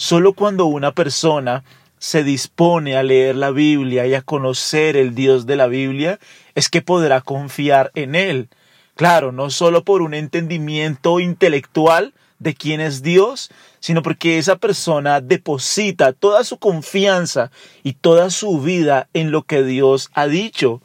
Solo cuando una persona se dispone a leer la Biblia y a conocer el Dios de la Biblia, es que podrá confiar en Él. Claro, no solo por un entendimiento intelectual de quién es Dios, sino porque esa persona deposita toda su confianza y toda su vida en lo que Dios ha dicho.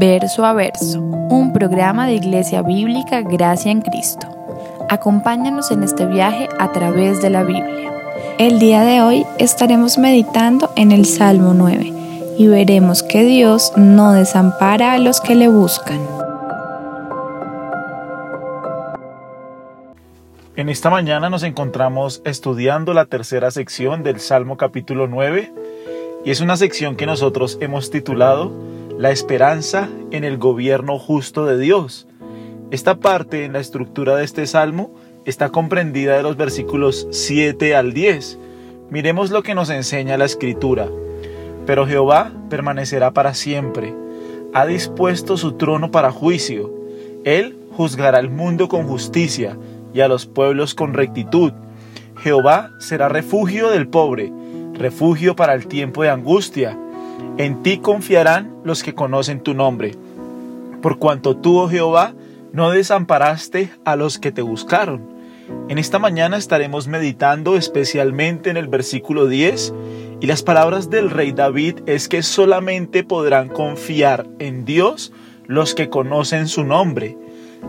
Verso a verso, un programa de Iglesia Bíblica Gracia en Cristo. Acompáñanos en este viaje a través de la Biblia. El día de hoy estaremos meditando en el Salmo 9 y veremos que Dios no desampara a los que le buscan. En esta mañana nos encontramos estudiando la tercera sección del Salmo capítulo 9 y es una sección que nosotros hemos titulado La esperanza en el gobierno justo de Dios. Esta parte en la estructura de este salmo está comprendida de los versículos 7 al 10. Miremos lo que nos enseña la escritura. Pero Jehová permanecerá para siempre. Ha dispuesto su trono para juicio. Él juzgará al mundo con justicia y a los pueblos con rectitud. Jehová será refugio del pobre, refugio para el tiempo de angustia. En ti confiarán los que conocen tu nombre. Por cuanto tú, oh Jehová, no desamparaste a los que te buscaron. En esta mañana estaremos meditando especialmente en el versículo 10 y las palabras del rey David es que solamente podrán confiar en Dios los que conocen su nombre.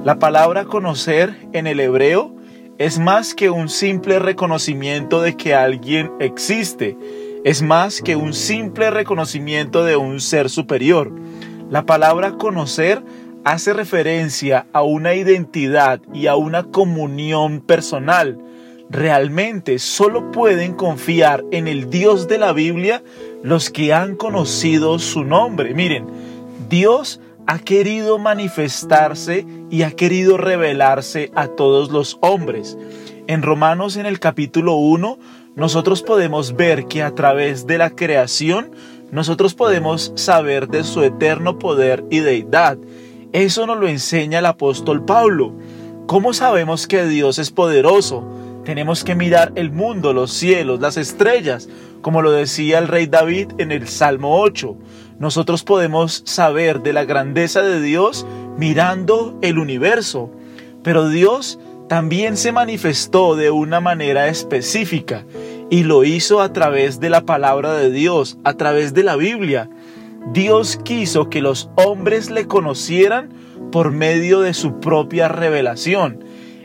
La palabra conocer en el hebreo es más que un simple reconocimiento de que alguien existe, es más que un simple reconocimiento de un ser superior. La palabra conocer hace referencia a una identidad y a una comunión personal. Realmente solo pueden confiar en el Dios de la Biblia los que han conocido su nombre. Miren, Dios ha querido manifestarse y ha querido revelarse a todos los hombres. En Romanos en el capítulo 1 nosotros podemos ver que a través de la creación nosotros podemos saber de su eterno poder y deidad. Eso nos lo enseña el apóstol Pablo. ¿Cómo sabemos que Dios es poderoso? Tenemos que mirar el mundo, los cielos, las estrellas, como lo decía el rey David en el Salmo 8 nosotros podemos saber de la grandeza de Dios mirando el universo. Pero Dios también se manifestó de una manera específica y lo hizo a través de la palabra de Dios, a través de la Biblia. Dios quiso que los hombres le conocieran por medio de su propia revelación.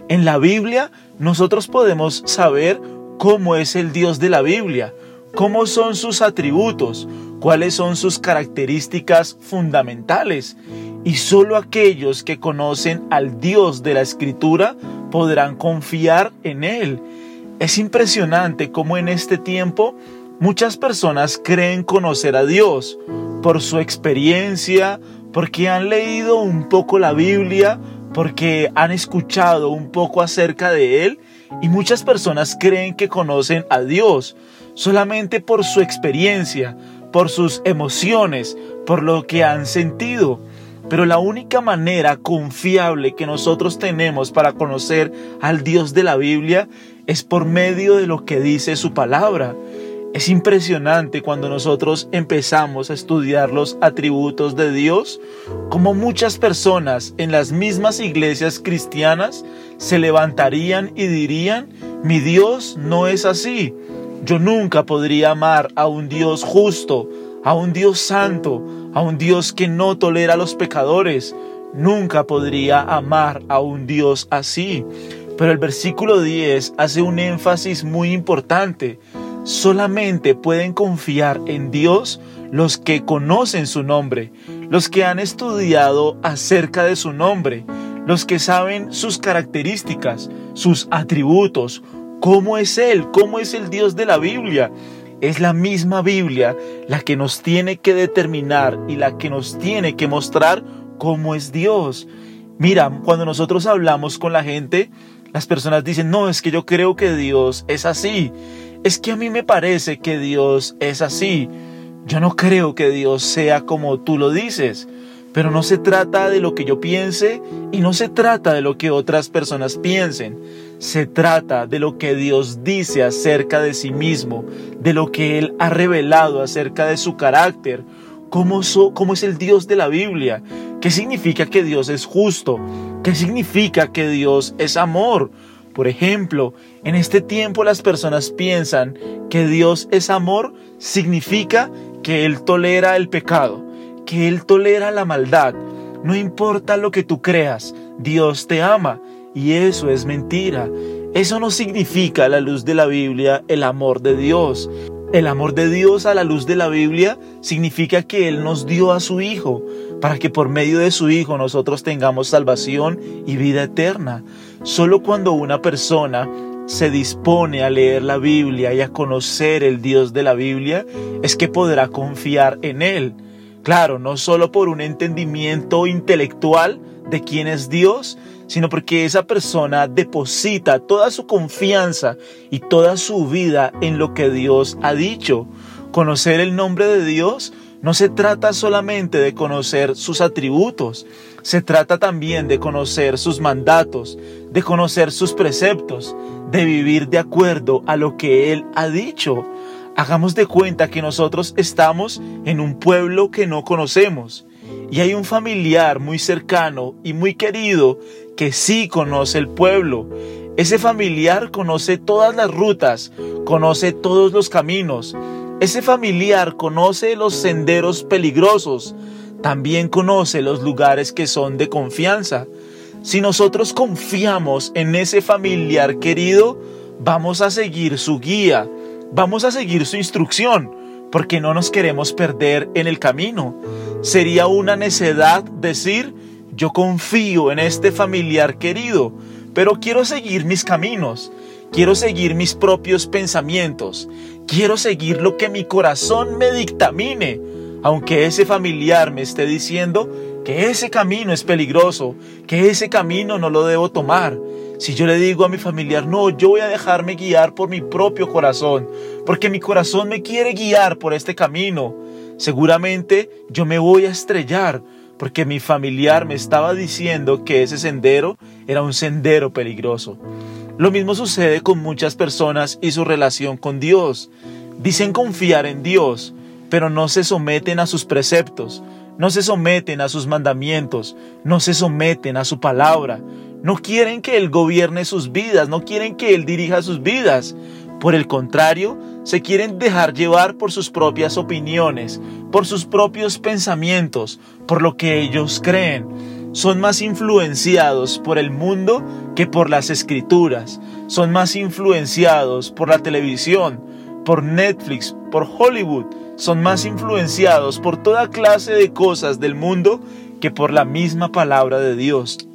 En la Biblia nosotros podemos saber cómo es el Dios de la Biblia, cómo son sus atributos, cuáles son sus características fundamentales. Y solo aquellos que conocen al Dios de la Escritura podrán confiar en Él. Es impresionante cómo en este tiempo muchas personas creen conocer a Dios por su experiencia, porque han leído un poco la Biblia, porque han escuchado un poco acerca de Él y muchas personas creen que conocen a Dios solamente por su experiencia, por sus emociones, por lo que han sentido. Pero la única manera confiable que nosotros tenemos para conocer al Dios de la Biblia es por medio de lo que dice su palabra. Es impresionante cuando nosotros empezamos a estudiar los atributos de Dios, como muchas personas en las mismas iglesias cristianas se levantarían y dirían, mi Dios no es así, yo nunca podría amar a un Dios justo, a un Dios santo, a un Dios que no tolera a los pecadores. Nunca podría amar a un Dios así. Pero el versículo 10 hace un énfasis muy importante. Solamente pueden confiar en Dios los que conocen su nombre, los que han estudiado acerca de su nombre, los que saben sus características, sus atributos, ¿Cómo es Él? ¿Cómo es el Dios de la Biblia? Es la misma Biblia la que nos tiene que determinar y la que nos tiene que mostrar cómo es Dios. Mira, cuando nosotros hablamos con la gente, las personas dicen, no, es que yo creo que Dios es así. Es que a mí me parece que Dios es así. Yo no creo que Dios sea como tú lo dices. Pero no se trata de lo que yo piense y no se trata de lo que otras personas piensen. Se trata de lo que Dios dice acerca de sí mismo, de lo que Él ha revelado acerca de su carácter, cómo, es el Dios de la Biblia, qué significa que Dios es justo, qué significa que Dios es amor. Por ejemplo, en este tiempo las personas piensan que Dios es amor, significa que Él tolera el pecado que Él tolera la maldad. No importa lo que tú creas, Dios te ama. Y eso es mentira. Eso no significa a la luz de la Biblia el amor de Dios. El amor de Dios a la luz de la Biblia significa que Él nos dio a su Hijo para que por medio de su Hijo nosotros tengamos salvación y vida eterna. Solo cuando una persona se dispone a leer la Biblia y a conocer el Dios de la Biblia es que podrá confiar en Él. Claro, no solo por un entendimiento intelectual de quién es Dios, sino porque esa persona deposita toda su confianza y toda su vida en lo que Dios ha dicho. Conocer el nombre de Dios no se trata solamente de conocer sus atributos, se trata también de conocer sus mandatos, de conocer sus preceptos, de vivir de acuerdo a lo que Él ha dicho. Hagamos de cuenta que nosotros estamos en un pueblo que no conocemos y hay un familiar muy cercano y muy querido que sí conoce el pueblo. Ese familiar conoce todas las rutas, conoce todos los caminos. Ese familiar conoce los senderos peligrosos, también conoce los lugares que son de confianza. Si nosotros confiamos en ese familiar querido, vamos a seguir su guía, Vamos a seguir su instrucción porque no nos queremos perder en el camino. Sería una necedad decir, yo confío en este familiar querido, pero quiero seguir mis caminos, quiero seguir mis propios pensamientos, quiero seguir lo que mi corazón me dictamine, aunque ese familiar me esté diciendo que ese camino es peligroso, que ese camino no lo debo tomar. Si yo le digo a mi familiar, no, yo voy a dejarme guiar por mi propio corazón, porque mi corazón me quiere guiar por este camino, seguramente yo me voy a estrellar, porque mi familiar me estaba diciendo que ese sendero era un sendero peligroso. Lo mismo sucede con muchas personas y su relación con Dios. Dicen confiar en Dios, pero no se someten a sus preceptos, no se someten a sus mandamientos, no se someten a su palabra, no quieren que Él gobierne sus vidas, no quieren que Él dirija sus vidas. Por el contrario, se quieren dejar llevar por sus propias opiniones, por sus propios pensamientos, por lo que ellos creen. Son más influenciados por el mundo que por las escrituras. Son más influenciados por la televisión, por Netflix, por Hollywood. Son más influenciados por toda clase de cosas del mundo que por la misma palabra de Dios.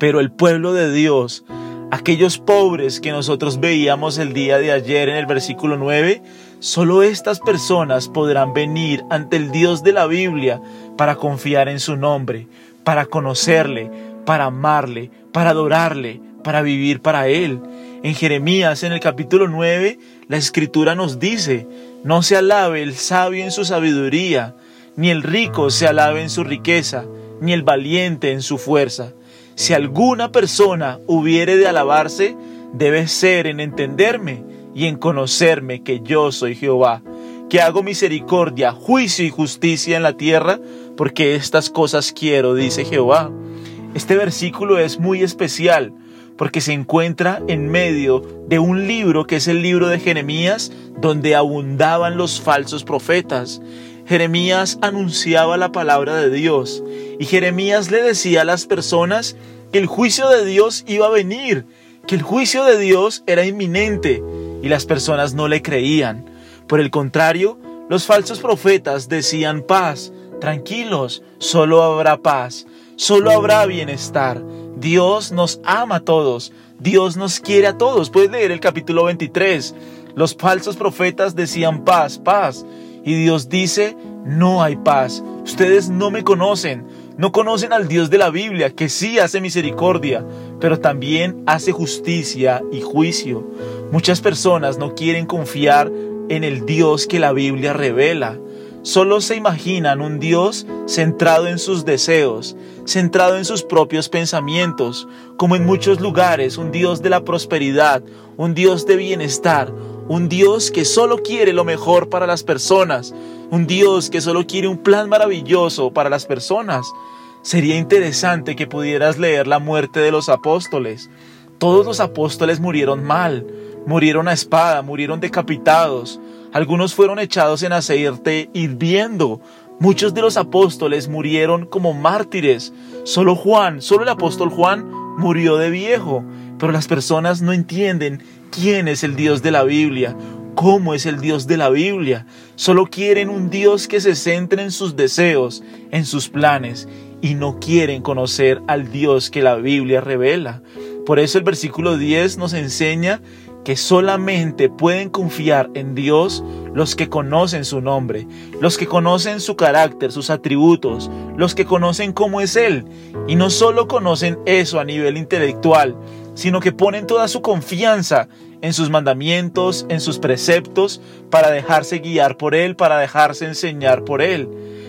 Pero el pueblo de Dios, aquellos pobres que nosotros veíamos el día de ayer en el versículo 9, solo estas personas podrán venir ante el Dios de la Biblia para confiar en su nombre, para conocerle, para amarle, para adorarle, para vivir para Él. En Jeremías, en el capítulo 9, la escritura nos dice, no se alabe el sabio en su sabiduría, ni el rico se alabe en su riqueza, ni el valiente en su fuerza si alguna persona hubiere de alabarse, debe ser en entenderme y en conocerme que yo soy Jehová, que hago misericordia, juicio y justicia en la tierra, porque estas cosas quiero, dice Jehová. Este versículo es muy especial porque se encuentra en medio de un libro que es el libro de Jeremías, donde abundaban los falsos profetas. Jeremías anunciaba la palabra de Dios y Jeremías le decía a las personas que el juicio de Dios iba a venir, que el juicio de Dios era inminente y las personas no le creían. Por el contrario, los falsos profetas decían paz, tranquilos, solo habrá paz, solo habrá bienestar. Dios nos ama a todos, Dios nos quiere a todos. Puedes leer el capítulo 23. Los falsos profetas decían paz, paz. Y Dios dice, no hay paz. Ustedes no me conocen, no conocen al Dios de la Biblia, que sí hace misericordia, pero también hace justicia y juicio. Muchas personas no quieren confiar en el Dios que la Biblia revela. Solo se imaginan un Dios centrado en sus deseos, centrado en sus propios pensamientos, como en muchos lugares, un Dios de la prosperidad, un Dios de bienestar, un Dios que solo quiere lo mejor para las personas, un Dios que solo quiere un plan maravilloso para las personas. Sería interesante que pudieras leer la muerte de los apóstoles. Todos los apóstoles murieron mal, murieron a espada, murieron decapitados. Algunos fueron echados en aceite hirviendo. Muchos de los apóstoles murieron como mártires. Solo Juan, solo el apóstol Juan murió de viejo. Pero las personas no entienden quién es el Dios de la Biblia, cómo es el Dios de la Biblia. Solo quieren un Dios que se centre en sus deseos, en sus planes, y no quieren conocer al Dios que la Biblia revela. Por eso el versículo 10 nos enseña que solamente pueden confiar en Dios los que conocen su nombre, los que conocen su carácter, sus atributos, los que conocen cómo es Él. Y no solo conocen eso a nivel intelectual, sino que ponen toda su confianza en sus mandamientos, en sus preceptos, para dejarse guiar por Él, para dejarse enseñar por Él.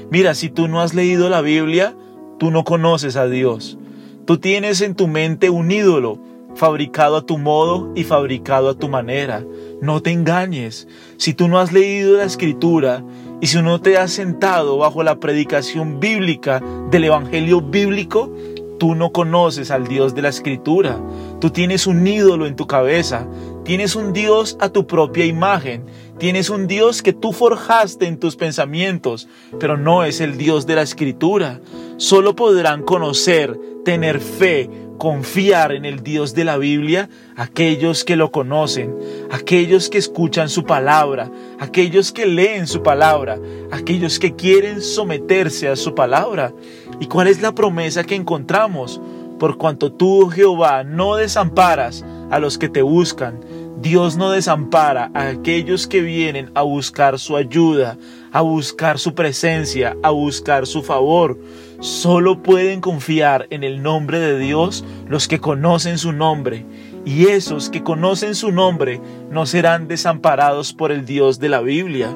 Mira, si tú no has leído la Biblia, tú no conoces a Dios. Tú tienes en tu mente un ídolo, fabricado a tu modo y fabricado a tu manera. No te engañes. Si tú no has leído la escritura y si no te has sentado bajo la predicación bíblica del Evangelio bíblico, tú no conoces al Dios de la escritura. Tú tienes un ídolo en tu cabeza. Tienes un Dios a tu propia imagen. Tienes un Dios que tú forjaste en tus pensamientos, pero no es el Dios de la escritura. Solo podrán conocer, tener fe, confiar en el Dios de la Biblia aquellos que lo conocen, aquellos que escuchan su palabra, aquellos que leen su palabra, aquellos que quieren someterse a su palabra. ¿Y cuál es la promesa que encontramos? Por cuanto tú, Jehová, no desamparas a los que te buscan, Dios no desampara a aquellos que vienen a buscar su ayuda, a buscar su presencia, a buscar su favor. Solo pueden confiar en el nombre de Dios los que conocen su nombre, y esos que conocen su nombre no serán desamparados por el Dios de la Biblia.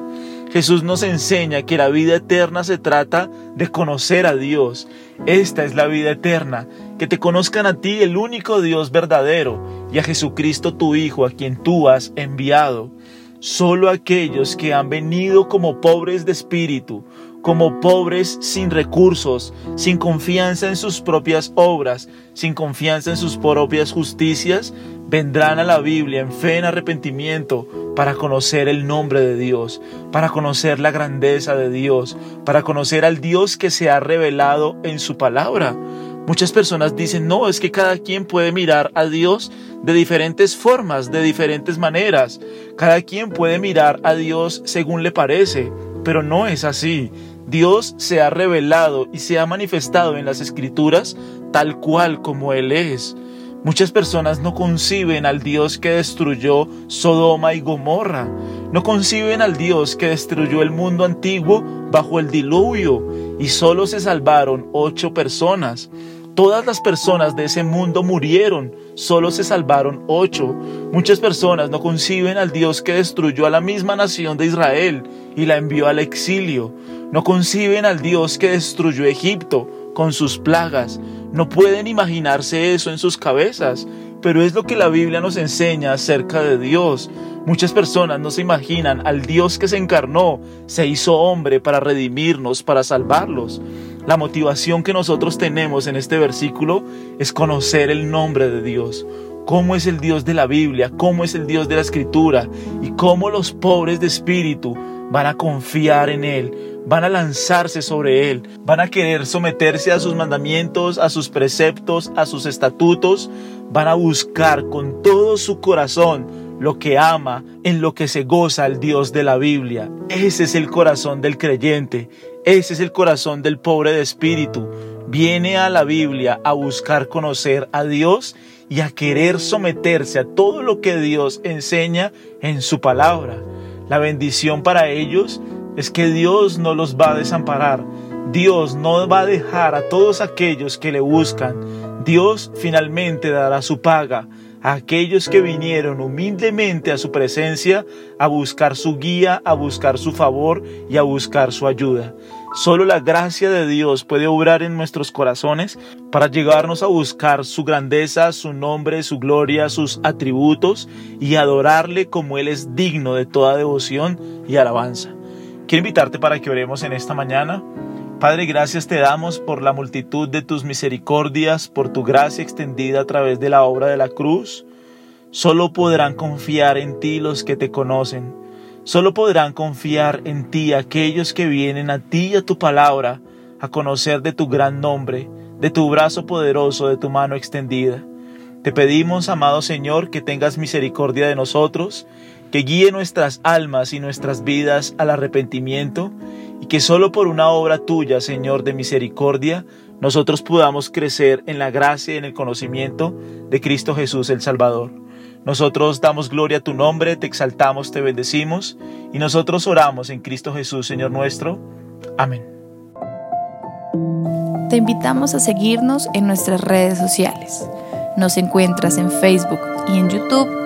Jesús nos enseña que la vida eterna se trata de conocer a Dios. Esta es la vida eterna, que te conozcan a ti el único Dios verdadero y a Jesucristo tu Hijo a quien tú has enviado. Solo aquellos que han venido como pobres de espíritu, como pobres sin recursos, sin confianza en sus propias obras, sin confianza en sus propias justicias, vendrán a la Biblia en fe, en arrepentimiento, para conocer el nombre de Dios, para conocer la grandeza de Dios, para conocer al Dios que se ha revelado en su palabra. Muchas personas dicen, no, es que cada quien puede mirar a Dios de diferentes formas, de diferentes maneras. Cada quien puede mirar a Dios según le parece, pero no es así. Dios se ha revelado y se ha manifestado en las escrituras tal cual como Él es. Muchas personas no conciben al Dios que destruyó Sodoma y Gomorra, no conciben al Dios que destruyó el mundo antiguo bajo el diluvio y solo se salvaron ocho personas. Todas las personas de ese mundo murieron, solo se salvaron ocho. Muchas personas no conciben al Dios que destruyó a la misma nación de Israel y la envió al exilio. No conciben al Dios que destruyó Egipto con sus plagas. No pueden imaginarse eso en sus cabezas, pero es lo que la Biblia nos enseña acerca de Dios. Muchas personas no se imaginan al Dios que se encarnó, se hizo hombre para redimirnos, para salvarlos. La motivación que nosotros tenemos en este versículo es conocer el nombre de Dios, cómo es el Dios de la Biblia, cómo es el Dios de la Escritura y cómo los pobres de espíritu van a confiar en Él, van a lanzarse sobre Él, van a querer someterse a sus mandamientos, a sus preceptos, a sus estatutos, van a buscar con todo su corazón lo que ama, en lo que se goza el Dios de la Biblia. Ese es el corazón del creyente, ese es el corazón del pobre de espíritu. Viene a la Biblia a buscar conocer a Dios y a querer someterse a todo lo que Dios enseña en su palabra. La bendición para ellos es que Dios no los va a desamparar. Dios no va a dejar a todos aquellos que le buscan. Dios finalmente dará su paga. A aquellos que vinieron humildemente a su presencia a buscar su guía, a buscar su favor y a buscar su ayuda. Solo la gracia de Dios puede obrar en nuestros corazones para llegarnos a buscar su grandeza, su nombre, su gloria, sus atributos y adorarle como Él es digno de toda devoción y alabanza. Quiero invitarte para que oremos en esta mañana. Padre, gracias te damos por la multitud de tus misericordias, por tu gracia extendida a través de la obra de la cruz. Solo podrán confiar en ti los que te conocen. Solo podrán confiar en ti aquellos que vienen a ti y a tu palabra a conocer de tu gran nombre, de tu brazo poderoso, de tu mano extendida. Te pedimos, amado Señor, que tengas misericordia de nosotros, que guíe nuestras almas y nuestras vidas al arrepentimiento y que solo por una obra tuya, Señor, de misericordia, nosotros podamos crecer en la gracia y en el conocimiento de Cristo Jesús el Salvador. Nosotros damos gloria a tu nombre, te exaltamos, te bendecimos y nosotros oramos en Cristo Jesús, Señor nuestro. Amén. Te invitamos a seguirnos en nuestras redes sociales. Nos encuentras en Facebook y en YouTube